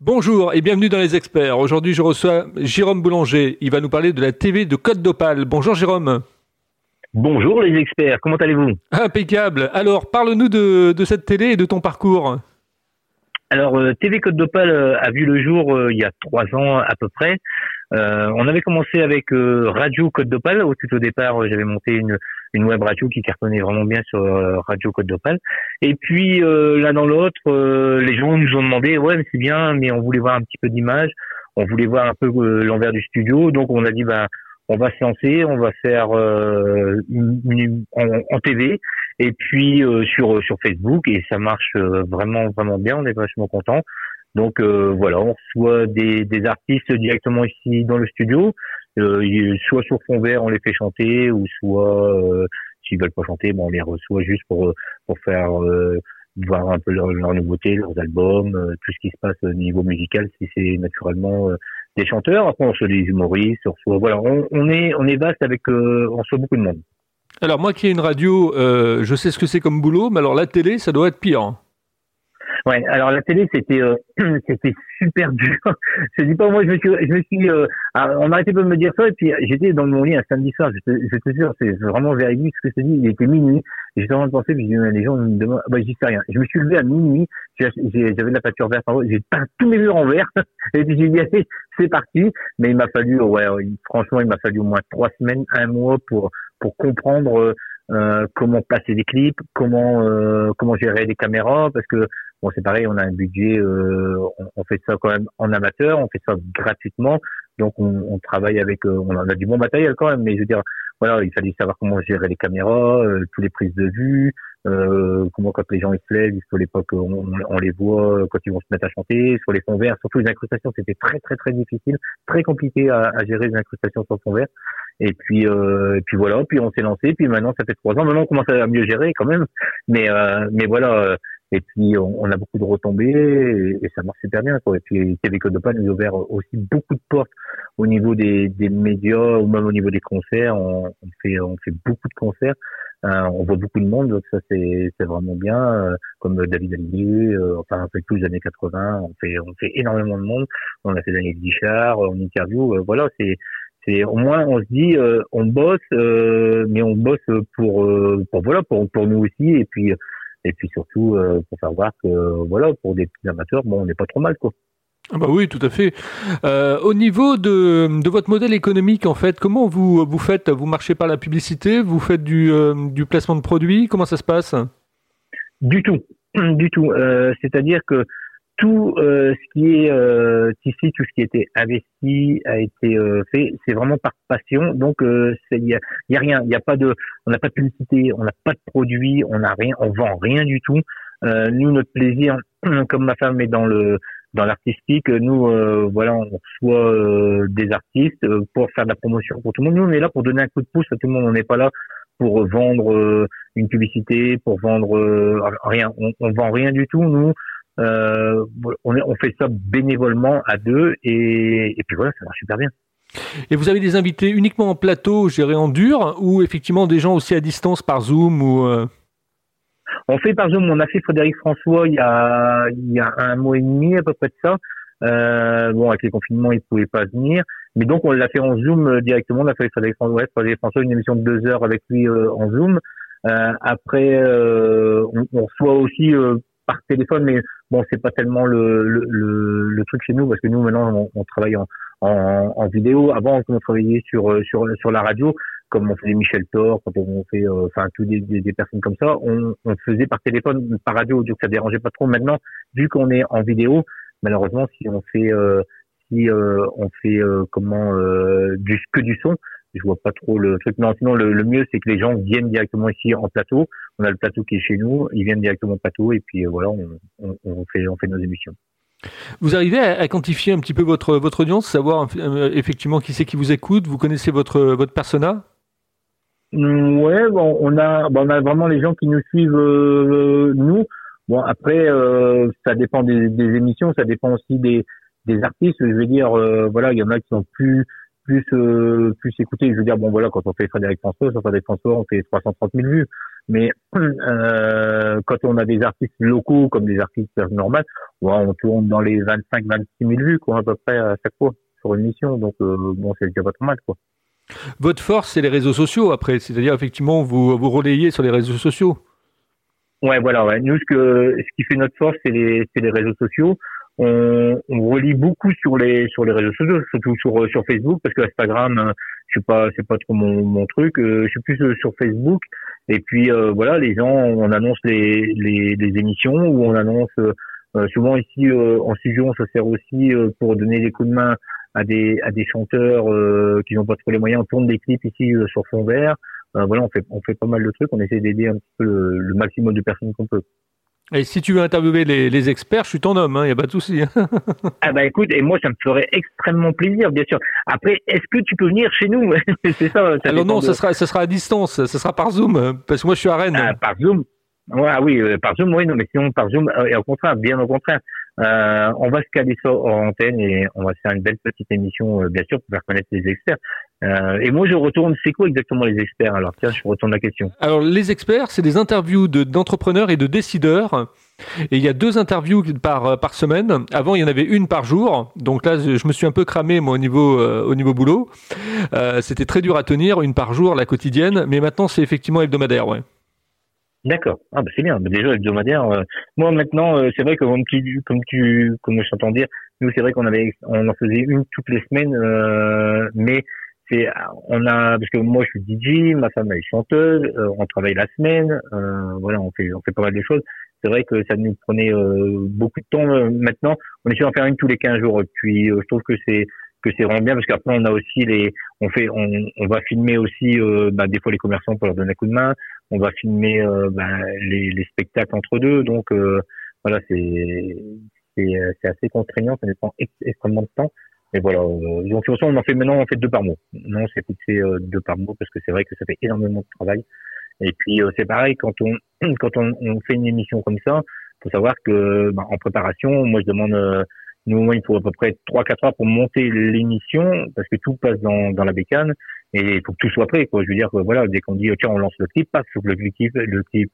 Bonjour et bienvenue dans les experts. Aujourd'hui, je reçois Jérôme Boulanger. Il va nous parler de la TV de Côte d'Opale. Bonjour Jérôme. Bonjour les experts, comment allez-vous? Impeccable. Alors, parle-nous de, cette télé et de ton parcours. Alors, euh, TV Côte d'Opale euh, a vu le jour euh, il y a trois ans à peu près. on avait commencé avec Radio Côte d'Opale. Au tout au départ, j'avais monté une, une web radio qui cartonnait vraiment bien sur Radio Côte d'Opale. Et puis, l'un dans l'autre, les gens nous ont demandé, ouais, c'est bien, mais on voulait voir un petit peu d'image, on voulait voir un peu l'envers du studio. Donc, on a dit, bah, on va se lancer, on va faire euh, en, TV et puis euh, sur sur Facebook et ça marche euh, vraiment vraiment bien, on est vachement content. Donc voilà, on reçoit des, des artistes directement ici dans le studio, soit sur fond vert on les fait chanter ou soit s'ils veulent pas chanter, bon on les reçoit juste pour pour faire voir un peu leurs leur nouveautés, leurs albums, tout ce qui se passe au niveau musical si c'est naturellement des chanteurs, après on reçoit des humoristes, on voilà, on, est on est vaste avec, euh, on reçoit beaucoup de monde. Alors moi qui ai une radio, euh, je sais ce que c'est comme boulot, mais alors la télé, ça doit être pire. Ouais, alors la télé c'était euh, c'était super dur. je dis pas moi je me suis je me suis euh, ah, on arrêtait pas de me dire ça et puis j'étais dans mon lit un samedi soir, je te, je c'est vraiment véridique ce que je te dis, il était minuit, j'étais en train de penser puis les gens me demandent bah je dis rien. Je me suis levé à minuit, j'avais de la peinture verte en j'ai peint tous mes murs en vert et puis j'ai dit c'est parti, mais il m'a fallu ouais franchement, il m'a fallu au moins trois semaines, un mois pour pour comprendre euh, comment passer des clips, comment euh, comment gérer les caméras, parce que bon c'est pareil, on a un budget, euh, on, fait ça quand même en amateur, on fait ça gratuitement, donc on, on travaille avec, euh, on a du bon matériel quand même, mais je veux dire, voilà, il fallait savoir comment gérer les caméras, euh, tous les prises de vue, comment quand les gens ils se lèvent, sur l'époque on, on, les voit quand ils vont se mettre à chanter, sur les fonds verts, surtout les incrustations, c'était très très très difficile, très compliqué à, à gérer les incrustations sur fond vert. Et puis, euh, et puis voilà, puis on s'est lancé. Puis maintenant, ça fait trois ans. Maintenant, on commence à mieux gérer quand même. Mais, euh, mais voilà. Euh, et puis, on, on, a beaucoup de retombées et, et, ça marche super bien. Quoi. Et puis, Code de nous a ouvert aussi beaucoup de portes au niveau des, des médias ou même au niveau des concerts. On, on fait, on fait beaucoup de concerts. Euh, on voit beaucoup de monde, donc ça c'est vraiment bien. Euh, comme David Hallyday, euh, enfin un peu tous les années 80, on fait on fait énormément de monde. On a fait Daniel Guichard, on interview, voilà c'est c'est au moins on se dit euh, on bosse euh, mais on bosse pour euh, pour voilà pour pour nous aussi et puis et puis surtout pour faire voir que voilà pour des petits amateurs bon on n'est pas trop mal quoi. Ah bah oui, tout à fait. au niveau de, de votre modèle économique, en fait, comment vous vous faites? Vous marchez par la publicité Vous faites du, du placement de produits? Comment ça se passe? Du tout, du tout. C'est-à-dire que tout euh, ce qui est euh, ici, tout ce qui a été investi a été euh, fait. C'est vraiment par passion. Donc il y a, y a, rien, il a pas de, on n'a pas de publicité, on n'a pas de produit, on n'a rien, on vend rien du tout. nous, notre plaisir, comme ma femme est dans le dans l'artistique, nous voilà, on reçoit des artistes pour faire de la promotion pour tout le monde. Nous, on est là pour donner un coup de pouce à tout le monde. On n'est pas là pour vendre une publicité, pour vendre rien. On, on vend rien du tout. Nous, euh, on, on, fait ça bénévolement à deux et, puis voilà, ça marche super bien. Et vous avez des invités uniquement en plateau, gérés en dur, ou effectivement des gens aussi à distance par Zoom ou euh? On fait par Zoom. On a fait Frédéric François il y a, il y a un mois et demi à peu près de ça. Euh, bon, avec les confinements, il pouvait pas venir, mais donc on l'a fait en Zoom directement. On a fait Frédéric François, Frédéric François une émission de deux heures avec lui en Zoom. après, on, on, reçoit aussi par téléphone, mais bon, c'est pas tellement le, le, le, truc chez nous parce que nous maintenant on, travaille en, en, en, vidéo. Avant, on travaillait sur euh, sur sur la radio, comme on faisait Michel Thor, quand on fait, euh, enfin tous des, des, personnes comme ça, on, on faisait par téléphone, par radio, donc ça dérangeait pas trop. Maintenant, vu qu'on est en vidéo, malheureusement, si on fait euh, si on fait comment du que du son, je vois pas trop le truc. Non, sinon le, mieux c'est que les gens viennent directement ici en plateau. On a le plateau qui est chez nous, ils viennent directement au plateau et puis euh, voilà, on, fait on fait nos émissions. Vous arrivez à, quantifier un petit peu votre votre audience, savoir euh, effectivement qui c'est qui vous écoute. Vous connaissez votre votre persona? Mmh, Ouais, bon, on a bon, on a vraiment les gens qui nous suivent euh, nous. Bon après, ça dépend des, des, émissions, ça dépend aussi des des artistes. Je veux dire, voilà, il y en a qui sont plus plus plus écouté. Je veux dire, bon voilà, quand on fait Frédéric François, sur Frédéric François, on fait 330 000 vues. Mais euh, quand on a des artistes locaux comme des artistes normaux, on tourne dans les 25-26 000 vues quoi, à peu près à chaque fois sur une mission. Donc euh, bon, c'est déjà pas trop mal. Quoi. Votre force, c'est les réseaux sociaux après, c'est-à-dire effectivement vous vous relayez sur les réseaux sociaux. Ouais, voilà. Ouais. Nous, ce, que, ce qui fait notre force, c'est les, les réseaux sociaux. On, on relie beaucoup sur les sur les réseaux sociaux, surtout sur sur Facebook, parce que Instagram, euh, je sais pas, c'est pas trop mon, mon truc. Euh, je suis plus euh, sur Facebook. Et puis voilà, les gens, on annonce les les, les émissions ou on annonce souvent ici en studio, on se sert aussi pour donner des coups de main à des à des chanteurs qui n'ont pas trop les moyens. On tourne des clips ici sur fond vert. Euh, voilà, on fait, on fait pas mal de trucs, on essaie d'aider un petit peu le, maximum de personnes qu'on peut. Et si tu veux interviewer les, les experts, je suis ton homme, il hein, n'y a pas de souci. ah bah écoute, et moi ça me ferait extrêmement plaisir, bien sûr. Après, est-ce que tu peux venir chez nous C'est ça. ça Alors non, ça sera, ça sera à distance, ça sera par Zoom, parce que moi je suis à Rennes. Ah, par Zoom. Ouais, ah oui, euh, par Zoom, oui, non, mais sinon par Zoom, euh, et au contraire, bien au contraire. Euh, on va se caler ça en antenne et on va faire une belle petite émission, euh, bien sûr, pour faire connaître les experts. Euh, et moi, je retourne, c'est quoi exactement les experts? Alors, tiens, je retourne la question. Alors, les experts, c'est des interviews d'entrepreneurs et de décideurs. Et il y a deux interviews par, par semaine. Avant, il y en avait une par jour. Donc là, je me suis un peu cramé, moi, au niveau, au niveau boulot. C'était très dur à tenir, une par jour, la quotidienne. Mais maintenant, c'est effectivement hebdomadaire, ouais. D'accord. Ah bah c'est bien. Bah, déjà hebdomadaire. Euh, moi maintenant, euh, c'est vrai que comme tu, comme tu, comme je t'entends dire, nous c'est vrai qu'on avait, on en faisait une toutes les semaines, euh, mais c'est, on a, parce que moi je suis DJ, ma femme elle est chanteuse, on travaille la semaine, voilà, on fait, on fait pas mal de choses. C'est vrai que ça nous prenait beaucoup de temps maintenant. On essaie d'en faire une tous les 15 jours. Puis je trouve que c'est que c'est vraiment bien parce qu'après on a aussi les on fait on, on va filmer aussi euh, bah, des fois les commerçants pour leur donner un coup de main on va filmer euh, bah, les, les, spectacles entre deux donc euh, voilà c'est c'est assez contraignant ça dépend extrêmement de temps mais voilà donc de on en fait maintenant on fait deux par mois. Non c'est fixé deux par mois parce que c'est vrai que ça fait énormément de travail. Et puis c'est pareil quand on quand on, on, fait une émission comme ça faut savoir que bah, en préparation moi je demande nous, il faut à peu près 3-4 heures pour monter l'émission parce que tout passe dans, dans la bécane et il faut que tout soit prêt. Quoi. Je veux dire, voilà, dès qu'on dit tiens, on lance le clip, passe, faut que le clip, le clip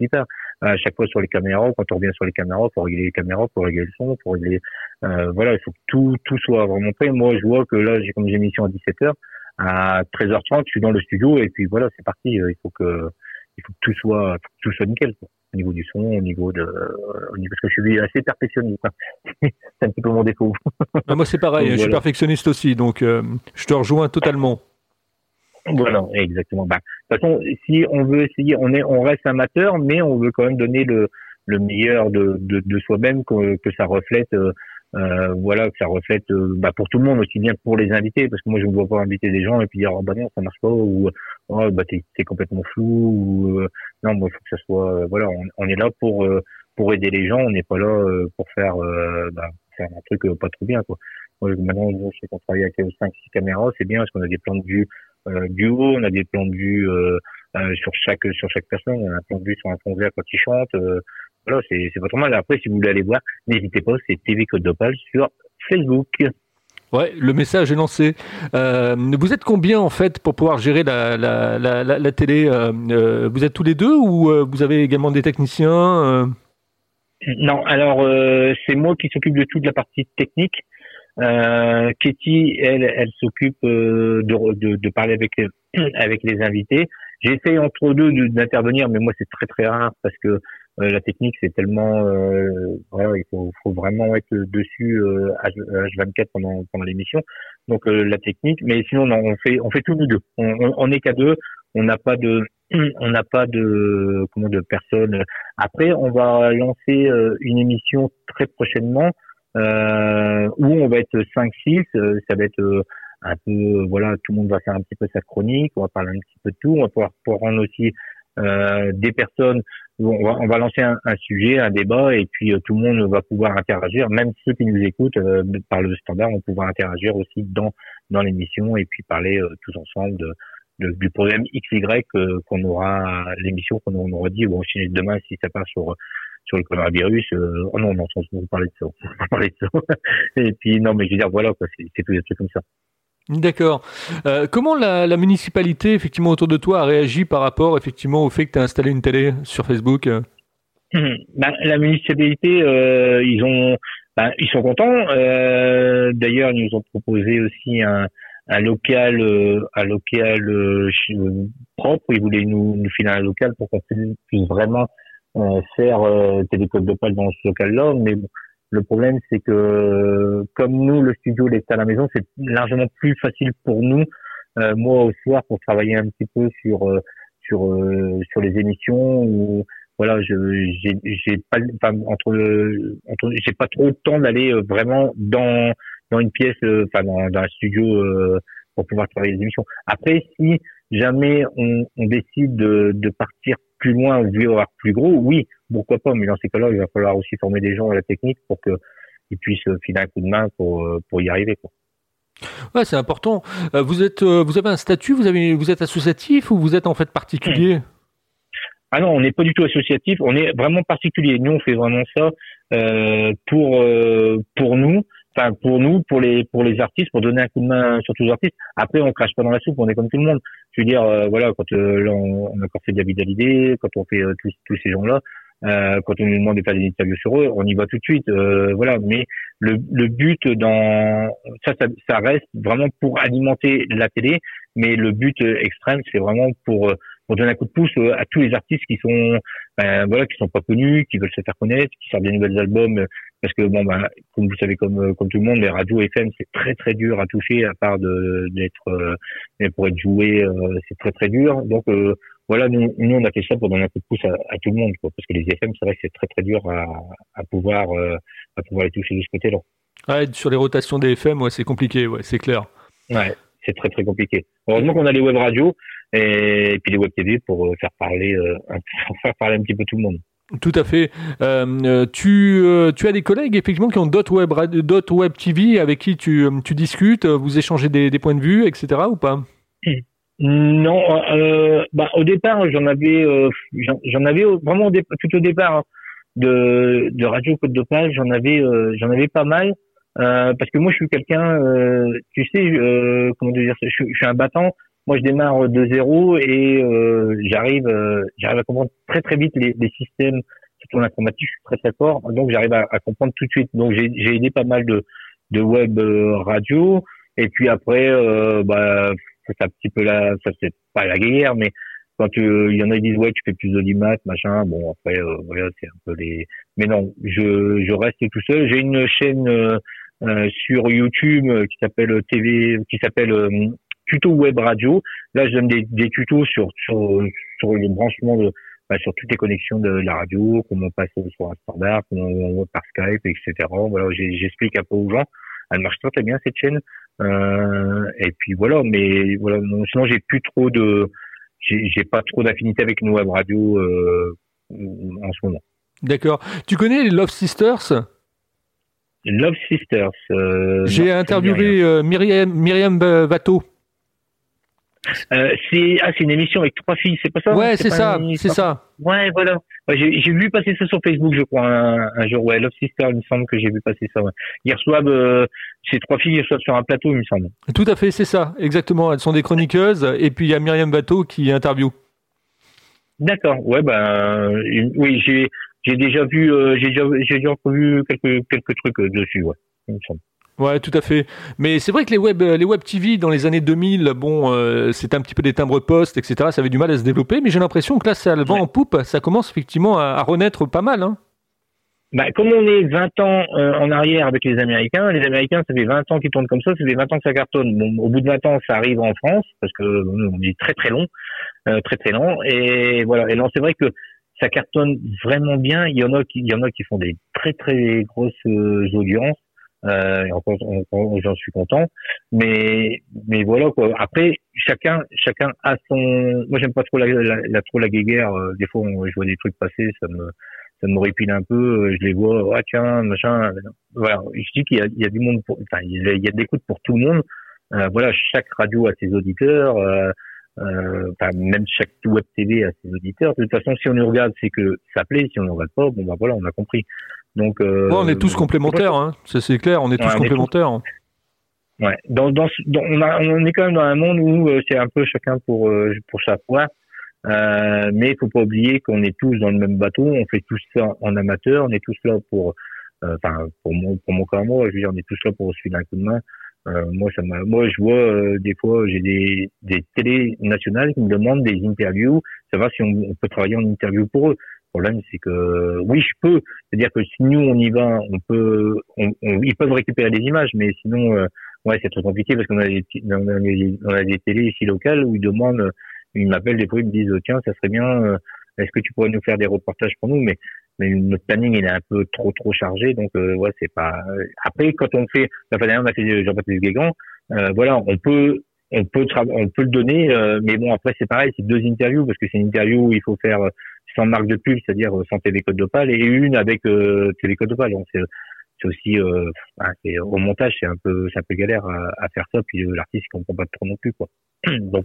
À chaque fois sur les caméras, quand on revient sur les caméras, faut régler les caméras, faut régler le son, faut régler. Euh, voilà, il faut que tout tout soit vraiment prêt. Moi, je vois que là, j'ai comme j'ai émission à 17 h à 13h30, je suis dans le studio et puis voilà, c'est parti. Il faut que il faut que tout soit tout soit nickel. Quoi au niveau du son, au niveau de, au niveau, parce que je suis assez perfectionniste. c'est un petit peu mon défaut. Ah, moi, c'est pareil, je suis perfectionniste aussi, donc euh, je te rejoins totalement. Voilà, exactement. Bah, de toute façon, si on veut essayer, on est, on reste amateur, mais on veut quand même donner le, le meilleur de, de, de soi-même, que, que ça reflète euh, euh, voilà que ça reflète euh, bah, pour tout le monde aussi bien pour les invités parce que moi je ne vois pas inviter des gens et puis dire oh, bah non ça marche pas ou oh, bah t'es es complètement flou ou euh, non moi il faut que ça soit voilà on, on, est là pour pour aider les gens on n'est pas là pour faire bah, faire un truc pas trop bien quoi moi, maintenant je sais qu'on travaille avec 5 6 caméras c'est bien parce qu'on a des plans de vue du haut on a des plans de vue sur chaque sur chaque personne on a un plan de vue sur un vert quand il chante voilà, c'est pas mal. Après, si vous voulez aller voir, n'hésitez pas, c'est TV Code d'Opale sur Facebook. Ouais, le message est lancé. Euh, vous êtes combien en fait pour pouvoir gérer la, la, la, la, télé euh, euh, Vous êtes tous les deux ou vous avez également des techniciens Non, alors c'est moi qui s'occupe de toute la partie technique. Euh, Katie, elle, elle s'occupe de, de, de, parler avec avec les invités. J'essaye entre deux d'intervenir, mais moi c'est très très rare parce que euh, la technique, c'est tellement, euh, voilà, il faut, vraiment être dessus euh, H24 pendant, pendant l'émission. Donc la technique, mais sinon non, on fait, on fait tous nous deux. On, on, est qu'à deux. On n'a pas de, on n'a pas de, comment, de personnes. Après, on va lancer une émission très prochainement euh, où on va être 5-6. ça va être un peu, voilà, tout le monde va faire un petit peu sa chronique. On va parler un petit peu de tout. On va pouvoir, pouvoir rendre aussi euh, des personnes. On va, on va lancer un, sujet, un débat, et puis euh, tout le monde va pouvoir interagir. Même ceux qui nous écoutent euh, par le standard vont pouvoir interagir aussi dans dans l'émission et puis parler tous ensemble de, du problème XY qu'on aura l'émission qu'on aura dit. Bon, si demain si ça passe sur sur le coronavirus, oh non, non, on va parler de ça, on parler de ça. et puis non, mais je veux dire voilà, c'est tout des trucs comme ça. D'accord. Euh, comment la, la, municipalité, effectivement, autour de toi a réagi par rapport, effectivement, au fait que tu as installé une télé sur Facebook bah, La municipalité, euh, ils ont, bah, ils sont contents. Euh, D'ailleurs, ils nous ont proposé aussi un, un local, euh, un local euh, propre. Ils voulaient nous, nous filer un local pour qu'on puisse vraiment faire télécode de pâle dans ce local-là. Mais bon, le problème, c'est que comme nous, le studio est à la maison, c'est largement plus facile pour nous, euh, moi au soir, pour travailler un petit peu sur euh, sur euh, sur les émissions. Ou, voilà, je j'ai pas enfin, entre le entre j'ai pas trop de temps d'aller vraiment dans dans une pièce, enfin dans, dans un studio pour pouvoir travailler les émissions. Après, si jamais on, on décide de, de partir plus loin ou avoir plus gros, oui, pourquoi pas, mais dans ces cas-là, il va falloir aussi former des gens à la technique pour qu'ils puissent filer un coup de main pour, euh, pour y arriver. Quoi. Ouais, c'est important. Euh, vous êtes, euh, vous avez un statut, vous avez, vous êtes associatif ou vous êtes en fait particulier? Ah non, on n'est pas du tout associatif, on est vraiment particulier. Nous, on fait vraiment ça pour pour nous enfin pour nous, pour les pour les artistes, pour donner un coup de main surtout aux artistes. Après, on crache pas dans la soupe, on est comme tout le monde. Je veux dire, euh, voilà, quand euh, on, on, a encore fait David Hallyday, quand on fait euh, tous, tous ces gens-là, quand on nous demande de faire des interviews sur eux, on y va tout de suite, voilà. Mais le, le but dans ça, ça, ça, reste vraiment pour alimenter la télé, mais le but extrême, c'est vraiment pour pour donner un coup de pouce euh, à tous les artistes qui sont ben, voilà qui sont pas connus, qui veulent se faire connaître, qui sortent des nouveaux albums euh, parce que bon ben comme vous savez comme euh, comme tout le monde les radios FM c'est très très dur à toucher à part de d'être euh, pour être joué c'est très très dur donc voilà nous, nous on a fait ça pour donner un coup de pouce à, à tout le monde quoi, parce que les FM c'est vrai que c'est très très dur à, à pouvoir à pouvoir les toucher de ce côté-là. Ouais, sur les rotations des FM ouais c'est compliqué ouais c'est clair. Ouais c'est très très compliqué. Heureusement qu'on a les web radios et, puis les web TV pour euh, faire parler, euh, faire parler un petit peu tout le monde. Tout à fait. Euh, tu, tu as des collègues effectivement qui ont d'autres web, web TV avec qui tu, tu discutes, vous échangez des, points de vue, etc. ou pas? Non, bah, au départ j'en avais, j'en avais vraiment tout au départ hein, de, de Radio Côte d'Opale, j'en avais, j'en avais pas mal. Euh, parce que moi je suis quelqu'un, euh, tu sais, euh, comment dire, je, suis un battant. Moi je démarre de zéro et euh, j'arrive, j'arrive à comprendre très très vite les, les systèmes, surtout en informatique, je suis très très fort, donc j'arrive à, à, comprendre tout de suite. Donc j'ai aidé pas mal de, de web radio. Et puis après, bah c'est un petit peu la, ça c'est pas la guerre, mais quand il y en a qui disent ouais tu fais plus d'audimat machin. Bon après voilà c'est un peu les mais non je je reste tout seul. J'ai une chaîne euh, sur YouTube euh, qui s'appelle TV, qui s'appelle euh, tuto web radio. Là, je donne des, des tutos sur, sur, sur le branchement de, bah, sur toutes les connexions de la radio, comment passer sur un standard, comment on par Skype, etc. Voilà, j'explique un peu aux gens. Elle marche très, très bien cette chaîne. Euh, et puis voilà, mais voilà, sinon j'ai plus trop de, j'ai pas trop d'affinité avec une web radio euh, en ce moment. D'accord. Tu connais les Love Sisters? Love Sisters. Euh, J'ai interviewé euh, Myriam, Myriam Vato. Euh, c'est ah, une émission avec trois filles, c'est pas ça? Ouais, c'est ça, c'est ça. Ouais, voilà. Ouais, j'ai vu passer ça sur Facebook, je crois, un, jour. Ouais, Love Sisters, il me semble que j'ai vu passer ça. Ouais. Ils reçoivent, euh, ces trois filles, ils reçoivent sur un plateau, il me semble. Tout à fait, c'est ça, exactement. Elles sont des chroniqueuses, et puis il y a Myriam Vato qui interview. D'accord. Ouais, ben, oui, j'ai j'ai déjà vu, euh, j'ai déjà, j'ai déjà vu quelques quelques trucs euh, dessus, ouais. Ouais, tout à fait. Mais c'est vrai que les web, euh, les web TV dans les années 2000, bon, euh, c'était un petit peu des timbres postes, etc. Ça avait du mal à se développer, mais j'ai l'impression que là, ça le vent en poupe. Ça commence effectivement à, renaître pas mal. Hein. Bah, comme on est 20 ans en arrière avec les Américains, les Américains, ça fait 20 ans qu'ils tournent comme ça, ça fait 20 ans que ça cartonne. Bon, au bout de 20 ans, ça arrive en France, parce que on est très très long, très très long. Et voilà. Et non, c'est vrai que ça cartonne vraiment bien. Il y en a qui, il y en a qui font des très très grosses euh, audiences. Euh, j'en suis content. Mais mais voilà quoi. Après, chacun chacun a son. Moi, j'aime pas trop la, la, trop la guéguerre. Euh, des fois, je vois des trucs passer, ça me ça me répile un peu. Euh, je les vois, ah tiens, machin. Voilà. Je dis qu'il y a, il y a du monde pour. Enfin, il y a, il y a de l'écoute pour tout le monde. Euh, voilà, chaque radio a ses auditeurs. Euh, euh, même chaque web TV a ses auditeurs. De toute façon, si on nous regarde, c'est que ça plaît. Si on ne regarde pas, bon bah voilà, on a compris. Donc, euh, on est tous complémentaires, hein. c'est clair. On est tous complémentaires. Ouais. Dans, dans, on, a, on est quand même dans un monde où c'est un peu chacun pour pour sa poire. Euh, mais il faut pas oublier qu'on est tous dans le même bateau, on fait tous ça en amateur, on est tous là pour, enfin pour mon pour mon cas moi, je veux dire, on est tous là pour suivre un coup de main. Euh, moi, ça moi, je vois euh, des fois, j'ai des, des télés nationales qui me demandent des interviews, savoir si on, on, peut travailler en interview pour eux. Le problème, c'est que oui, je peux. C'est-à-dire que si nous on y va, on peut, on, ils peuvent récupérer des images, mais sinon, euh, ouais, c'est trop compliqué parce qu'on a des, on a des, on a des télés ici locales où ils demandent, ils m'appellent des fois, ils me disent tiens, ça serait bien. Est-ce que tu pourrais nous faire des reportages pour nous Mais mais notre planning il est un peu trop trop chargé donc euh, ouais c'est pas après quand on fait la fin dernière on a fait Jean-Baptiste Guégan euh, voilà on peut on peut on peut le donner euh, mais bon après c'est pareil c'est deux interviews parce que c'est une interview où il faut faire sans marque de pub c'est-à-dire sans TV Code d'Opale et une avec TV Code d'Opale. Donc c'est c'est aussi euh, au montage c'est un peu c'est un peu galère à, faire ça puis l'artiste comprend pas trop non plus quoi donc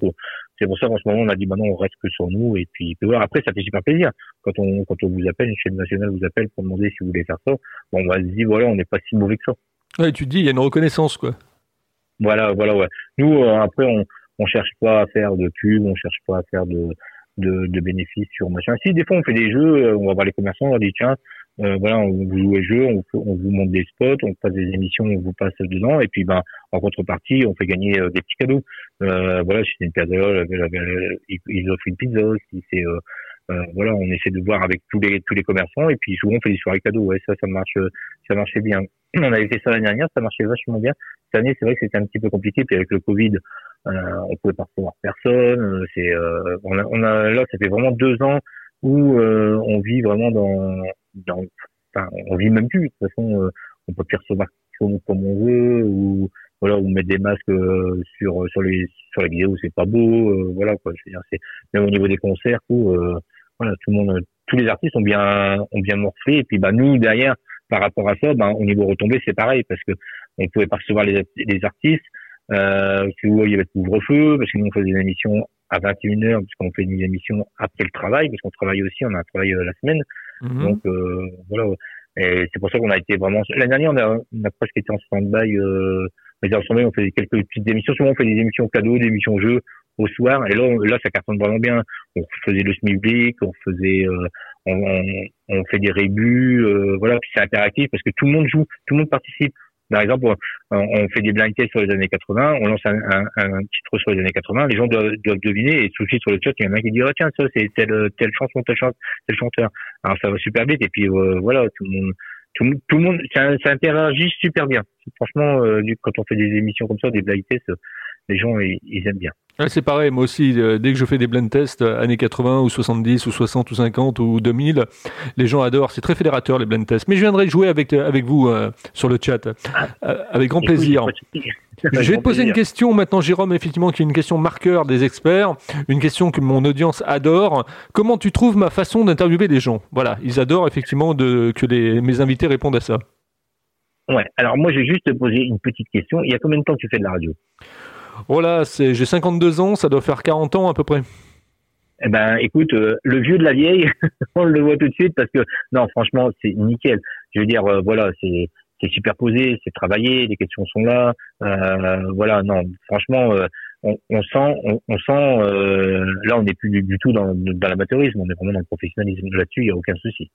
c'est pour ça qu'en ce moment on a dit bah non on reste que sur nous. Et puis, voir après ça fait super plaisir. Quand on quand on vous appelle une chaîne nationale vous appelle pour demander si vous voulez faire ça bon on va se dire voilà on n'est pas si mauvais que ça. Ouais tu te dis il y a une reconnaissance quoi. Voilà voilà ouais. Nous euh, après on on cherche pas à faire de pub on cherche pas à faire de de, de bénéfices sur machin. Si des fois on fait des jeux euh, on va voir les commerçants on leur dit tiens euh, voilà, on vous joue les jeux, on, on, vous montre des spots, on passe des émissions, on vous passe dedans, et puis ben en contrepartie, on fait gagner euh, des petits cadeaux. Euh, voilà, c'est une période, ils offrent une pizza aussi. C'est euh, euh, voilà, on essaie de voir avec tous les tous les commerçants, et puis souvent on fait des soirées cadeaux. Ouais, ça, ça marche, ça marchait bien. On avait fait ça l'année dernière, ça marchait vachement bien. Cette année, c'est vrai que c'était un petit peu compliqué, puis avec le Covid, euh, on pouvait pas recevoir personne. C'est, on a, on a là, ça fait vraiment deux ans où on vit vraiment dans enfin, on vit même plus. De toute façon, euh, on peut plus recevoir comme, comme on veut ou voilà ou mettre des masques euh, sur sur les sur les vidéos c'est pas beau euh, voilà quoi je veux dire c'est même au niveau des concerts où voilà tout le monde tous les artistes ont bien ont bien morflé et puis bah nous derrière par rapport à ça bah, au niveau retombé c'est pareil parce que on pouvait pas recevoir les, les artistes euh, il y avait couvre-feu parce que nous on faisait des émissions à 21h puisqu'on fait une émission après le travail parce qu'on travaille aussi on a un travail la semaine Mhm. Donc euh, voilà. Et c'est pour ça qu'on a été vraiment. L'année dernière, on a, on a presque été en stand-by. Euh, en stand on fait quelques petites émissions. Souvent, on fait des émissions cadeaux, des émissions jeux au soir. Et là, là, ça cartonne vraiment bien. On faisait le SMIBLIC, on faisait, euh, on, on, fait des rébus, euh, voilà. Puis c'est interactif parce que tout le monde joue, tout le monde participe. Par exemple, on fait des blind tests sur les années 80, on lance un, un, un titre sur les années 80, les gens doivent, doivent deviner et tout de suite sur le chat, il y en a un qui dit oh, tiens ça c'est telle telle chanson, telle chanson, tel chanteur. Alors ça va super vite et puis euh, voilà tout le monde tout, tout le monde ça, ça interagit super bien. Franchement, euh, quand on fait des émissions comme ça, des blind tests, les gens ils, aiment bien. C'est pareil, moi aussi, euh, dès que je fais des blind tests, euh, années 80 ou 70 ou 60 ou 50 ou 2000, les gens adorent, c'est très fédérateur les blind tests. Mais je viendrai jouer avec, euh, avec vous sur le chat, avec grand plaisir. Je vais te poser une question maintenant, Jérôme, effectivement, qui est une question marqueur des experts, une question que mon audience adore. Comment tu trouves ma façon d'interviewer les gens? Voilà, ils adorent effectivement de, que les, mes invités répondent à ça. Ouais, alors moi, j'ai juste posé une petite question. Il y a combien de temps que tu fais de la radio? Voilà, c'est, j'ai 52 ans, ça doit faire 40 ans à peu près. Eh ben, écoute, euh, le vieux de la vieille, on le voit tout de suite parce que non, franchement, c'est nickel. Je veux dire, euh, voilà, c'est superposé, c'est travaillé, les questions sont là. Euh, voilà, non, franchement, on, sent, on, là, on n'est plus du, tout dans, dans l'amateurisme, on est vraiment dans le professionnalisme. Là-dessus, il n'y a aucun souci.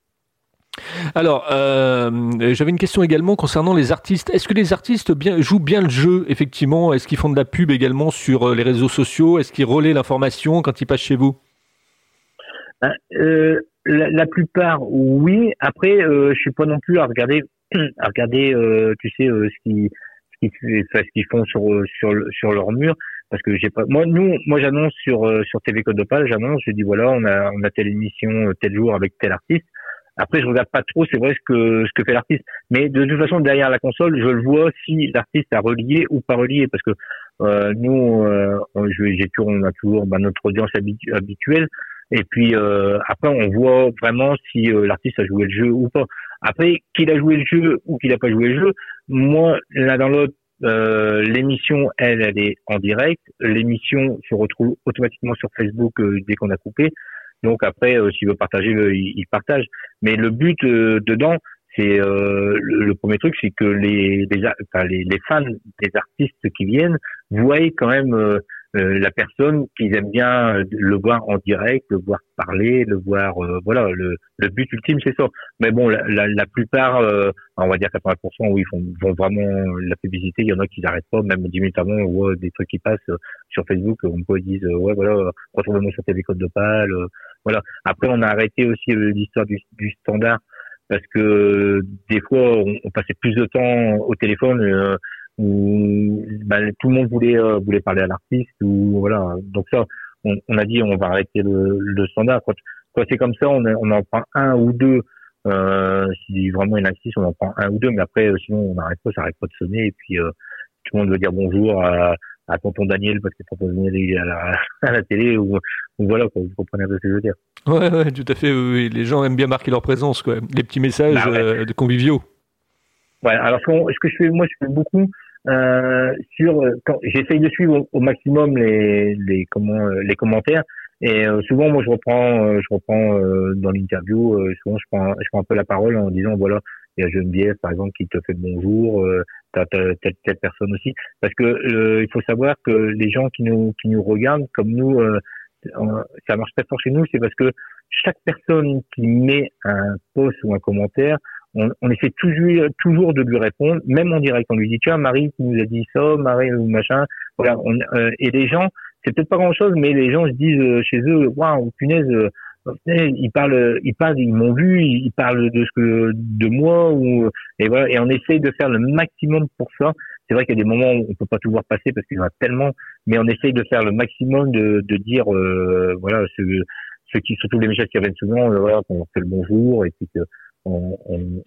Alors, euh, j'avais une question également concernant les artistes. Est-ce que les artistes jouent bien le jeu, effectivement? Est-ce qu'ils font de la pub également sur euh, les réseaux sociaux? Est-ce qu'ils relaient l'information quand ils passent chez vous? Ben, euh, la, plupart, oui. Après, euh, je suis pas non plus à regarder, tu sais, ce qu'ils ce qu'ils font sur leur mur. Parce que j'ai pas moi j'annonce sur sur TV Code j'annonce je dis voilà on a on a telle émission tel jour avec tel artiste après, je regarde pas trop, c'est vrai ce que ce que fait l'artiste, mais de toute façon derrière la console, je le vois si l'artiste a relié ou pas relié, parce que euh, nous, euh, j'ai toujours, on a toujours bah, notre audience habituelle, et puis euh, après, on voit vraiment si euh, l'artiste a joué le jeu ou pas. Après, qu'il a joué le jeu ou qu'il a pas joué le jeu, moi, l'un dans l'autre, euh, l'émission, elle, elle est en direct. L'émission se retrouve automatiquement sur Facebook dès qu'on a coupé. Donc après, euh, s'il veut partager, il, partage. Mais le but euh, dedans, c'est euh, le, premier truc, c'est que les les, fans des artistes qui viennent voient quand même euh, euh, la personne qu'ils aiment bien le voir en direct, le voir parler, le voir voilà le, le but ultime c'est ça. Mais bon la, la, la plupart, on va dire 80% où ils font vont vraiment la publicité, il y en a qui n'arrêtent pas même 10 minutes avant on voit des trucs qui passent sur Facebook, on peut dire ouais voilà retrouvez-moi sur TV Code de Pâle, voilà. Après on a arrêté aussi l'histoire du, du standard parce que des fois on, passait plus de temps au téléphone euh, où bah, tout le monde voulait euh, voulait parler à l'artiste ou voilà donc ça on, on, a dit on va arrêter le, le standard quand, quand c'est comme ça on, on en prend un ou deux euh, si vraiment il insiste on en prend un ou deux mais après euh, sinon on n'arrête pas ça arrête pas de sonner et puis euh, tout le monde veut dire bonjour à, à tonton Daniel parce que tonton Daniel est à la, à la télé ou, ou voilà quoi, vous comprenez un peu ce que je veux dire. Ouais, ouais, tout à fait. Oui, Les gens aiment bien marquer leur présence, quoi. Les petits messages bah euh, de conviviaux. Ouais. Alors ce, que je fais, moi, je fais beaucoup euh, sur quand j'essaye de suivre au, maximum les les comment euh, les commentaires. Et euh, souvent moi je reprends euh, je reprends dans l'interview souvent je prends je prends un peu la parole en disant voilà il y a Geneviève par exemple qui te fait bonjour euh, t'as telle, telle personne aussi. Parce que il faut savoir que les gens qui nous qui nous regardent comme nous ça marche très fort chez nous, c'est parce que chaque personne qui met un post ou un commentaire, on, on, essaie toujours, toujours de lui répondre, même en direct. On lui dit tiens Marie qui nous a dit ça, Marie ou machin. Voilà. On, euh, et les gens, c'est peut-être pas grand chose, mais les gens se disent euh, chez eux waouh punaise. Euh, ils parlent, ils parlent, ils m'ont vu, ils parlent de ce que de moi ou et voilà et on essaye de faire le maximum pour ça c'est vrai qu'il y a des moments où on peut pas tout voir passer parce qu'il y en a tellement, mais on essaye de faire le maximum de, de dire, euh, voilà, ceux, qui, surtout les messages qui reviennent souvent, euh, voilà, qu'on fait le bonjour et puis que on,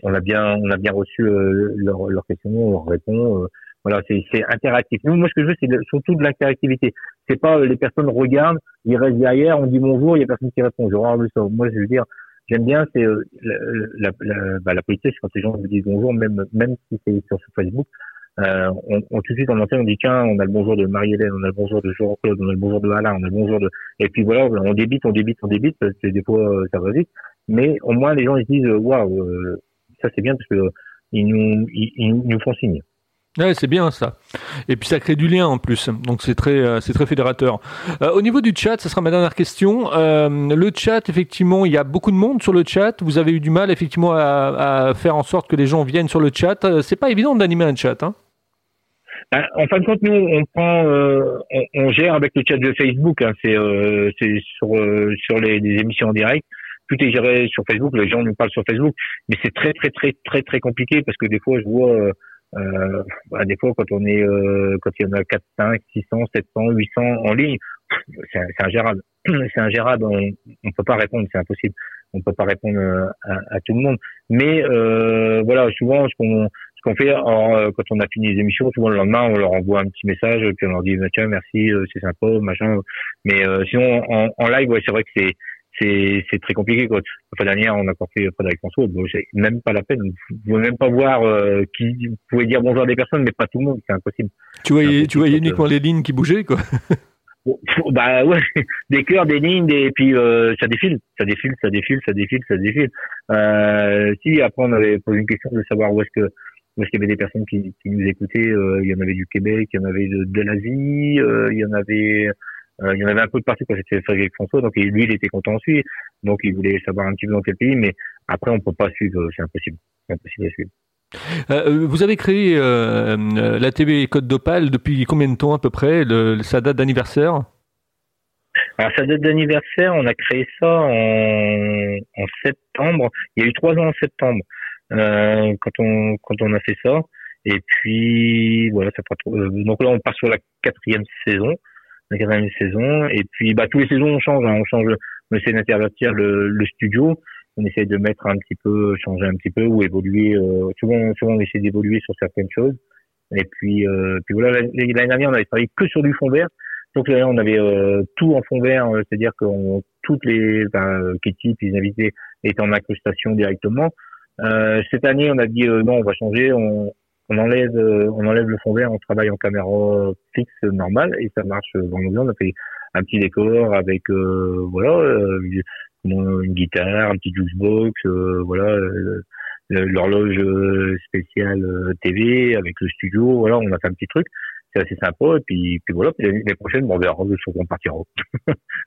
on, a bien, on a bien reçu euh, leurs leur questions, on leur répond. Euh, voilà, c'est interactif. Nous, moi, ce que je veux, c'est surtout de l'interactivité. C'est pas les personnes regardent, ils restent derrière, on dit bonjour, il y a personne qui répond. Je Moi, je veux dire, j'aime bien, c'est la, la, bah, la politesse quand les gens vous disent bonjour, même même si c'est sur Facebook. Euh, on, on, tout de suite en antenne on dit tiens on a le bonjour de Marie-Hélène on a le bonjour de Jean-Claude on a le bonjour de Alain on a le bonjour de et puis voilà on débite on débite on débite parce que des fois euh, ça va vite mais au moins les gens ils se disent waouh euh, ça c'est bien parce que ils nous ils, nous font signe Ouais, c'est bien ça. Et puis ça crée du lien en plus, donc c'est très, c'est très fédérateur. Euh, au niveau du chat, ça sera ma dernière question. Euh, le chat, effectivement, il y a beaucoup de monde sur le chat. Vous avez eu du mal, effectivement, à, à faire en sorte que les gens viennent sur le chat. C'est pas évident d'animer un chat. Hein bah, en fin de compte, nous, on prend, euh, on, gère avec le chat de Facebook. Hein, c'est euh, sur euh, sur les, les, émissions en direct. Tout est géré sur Facebook. Les gens nous parlent sur Facebook, mais c'est très très très très très compliqué parce que des fois, je vois, euh, bah, des fois quand on est quand il y en a 4, 5, 600, 700, 800 en ligne, c'est ingérable. C'est ingérable. On, on peut pas répondre, c'est impossible. On peut pas répondre à, à, tout le monde. Mais voilà, souvent, ce qu'on qu'on fait euh, quand on a fini les émissions, souvent le lendemain, on leur envoie un petit message, puis on leur dit tiens merci, euh, c'est sympa, machin. Mais euh, sinon en, en live, ouais, c'est vrai que c'est c'est c'est très compliqué quoi. La fois dernière, on a fait Frédéric François, bon, c'est même pas la peine. Vous pouvez même pas voir qui vous pouvez dire bonjour à des personnes, mais pas tout le monde, c'est impossible. Tu voyais tu voyais uniquement les lignes qui bougeaient quoi. bah ouais, des cœurs, des lignes, et puis ça défile, ça défile, ça défile, ça défile, ça défile. Euh, si après on avait posé une question de savoir où est-ce que parce qu'il y avait des personnes qui, qui nous écoutaient. Euh, il y en avait du Québec, il y en avait de, de l'Asie, euh, il y en avait, euh, il y en avait un peu de partout quand j'étais avec François. Donc lui, il était content aussi. Donc il voulait savoir un petit peu dans quel pays. Mais après, on peut pas suivre. C'est impossible. C'est impossible à suivre. Euh, vous avez créé euh, la TV Code d'Opale depuis combien de temps à peu près? Le, Sa date d'anniversaire? Alors sa date d'anniversaire, on a créé ça en, en septembre. Il y a eu trois ans en septembre. Euh, quand on quand on a fait ça. Et puis voilà, ça euh, donc là on part sur la quatrième saison, la quatrième saison. Et puis bah tous les saisons on change, hein, on change. On essaie d'intervertir le, le studio. On essaie de mettre un petit peu, changer un petit peu ou évoluer. Euh, souvent, souvent on essaie d'évoluer sur certaines choses. Et puis, euh, puis voilà, l'année dernière, on avait travaillé que sur du fond vert. Donc là, on avait euh, tout en fond vert, c'est-à-dire que toutes les ben, types, les invités étaient en incrustation directement. Euh, cette année, on a dit euh, non, on va changer, on, on enlève, euh, on enlève le fond vert, on travaille en caméra fixe normale et ça marche vraiment bien. On a fait un petit décor avec voilà une guitare, un petit jukebox, voilà l'horloge spéciale TV avec le studio. Voilà, on a fait un petit truc c'est assez sympa. Et puis, puis voilà, puis l'année prochaine, on verra on partira.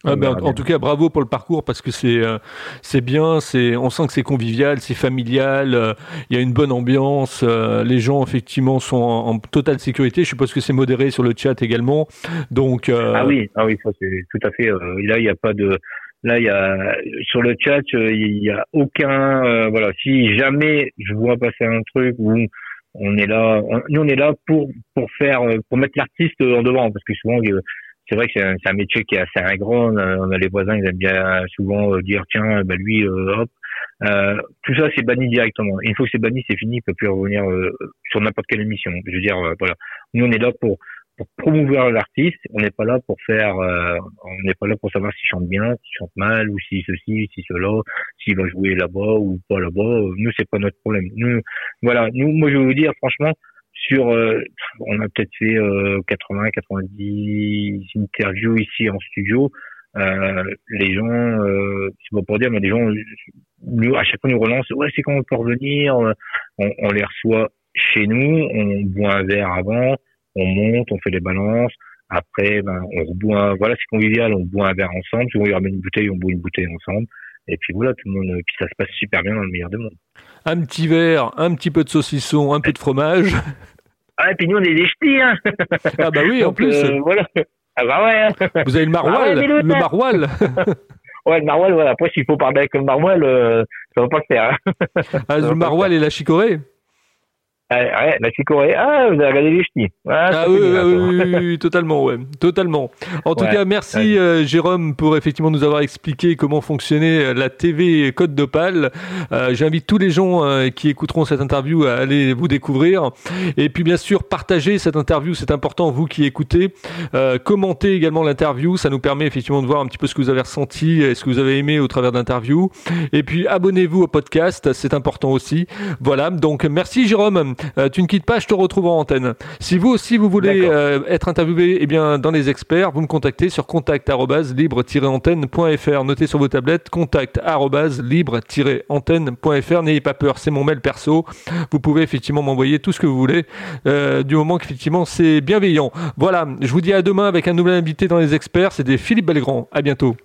ah ben, en, tout cas, bravo pour le parcours parce que c'est euh, c'est bien, c'est on sent que c'est convivial, c'est familial, euh, il y a une bonne ambiance, euh, les gens effectivement sont en, totale sécurité. Je suppose que c'est modéré sur le chat également. Donc ah oui, ah oui, ça c'est tout à fait. là, il n'y a pas de Là, il y a sur le chat, il y a aucun voilà. Si jamais je vois passer un truc où on est là, nous on est là pour pour faire pour mettre l'artiste en devant parce que souvent euh, c'est vrai que c'est un, un, métier qui est assez ingrat. On a, les voisins, ils aiment bien souvent euh, dire tiens, bah lui, euh, hop. tout ça, c'est banni directement. Une fois que c'est banni, c'est fini, il peut plus revenir sur n'importe quelle émission. Je veux dire, voilà. Nous, on est là pour pour promouvoir l'artiste. On n'est pas là pour faire, euh, on n'est pas là pour savoir s'il chante bien, s'il chante mal, ou si ceci, si cela, s'il va jouer là-bas ou pas là-bas. Nous, c'est pas notre problème. Nous, voilà. Nous, moi, je vais vous dire, franchement, sur, euh, on a peut-être fait 80, euh, 90 interviews ici en studio. les gens, c'est pas pour dire, mais les gens, à chaque fois, nous relancent. Ouais, c'est quand on peut revenir? On, on les reçoit chez nous. On boit un verre avant on monte, on fait les balances. Après, ben, on boit, voilà, c'est convivial, on boit un verre ensemble. Si on y ramène une bouteille, on boit une bouteille ensemble. Et puis voilà, tout le monde, puis ça se passe super bien dans le meilleur des mondes. Un petit verre, un petit peu de saucisson, un peu de fromage. Ah, et puis nous, on est des ch'tis, hein. Ah bah oui, en plus. Euh, voilà. Ah bah ouais. Hein. Vous avez le maroilles, ah le maroilles. ouais, le maroilles, voilà. Après, s'il faut parler avec le maroilles, euh, ça va pas le faire. Hein. Ah, le maroilles et la chicorée ah, la chicorée. Ah, vous avez regardé les ch'tis. Ah, ah oui, oui, oui, totalement, ouais, totalement. En tout cas, merci euh, Jérôme pour effectivement nous avoir expliqué comment fonctionnait euh, la TV Code d'Opale. Euh, J'invite tous les gens euh, qui écouteront cette interview à aller vous découvrir. Et puis bien sûr, partagez cette interview, c'est important, vous qui écoutez. commentez également l'interview, ça nous permet effectivement de voir un petit peu ce que vous avez ressenti, et ce que vous avez aimé au travers de l'interview. Et puis abonnez-vous au podcast, c'est important aussi. Voilà, donc merci Jérôme. Euh, tu ne quittes pas, je te retrouve en antenne. Si vous aussi vous voulez euh, être interviewé eh bien, dans les experts, vous me contactez sur contact-libre-antenne.fr. Notez sur vos tablettes contact-libre-antenne.fr. N'ayez pas peur, c'est mon mail perso. Vous pouvez effectivement m'envoyer tout ce que vous voulez, euh, du moment qu'effectivement c'est bienveillant. Voilà, je vous dis à demain avec un nouvel invité dans les experts. C'était Philippe Belgrand. À bientôt.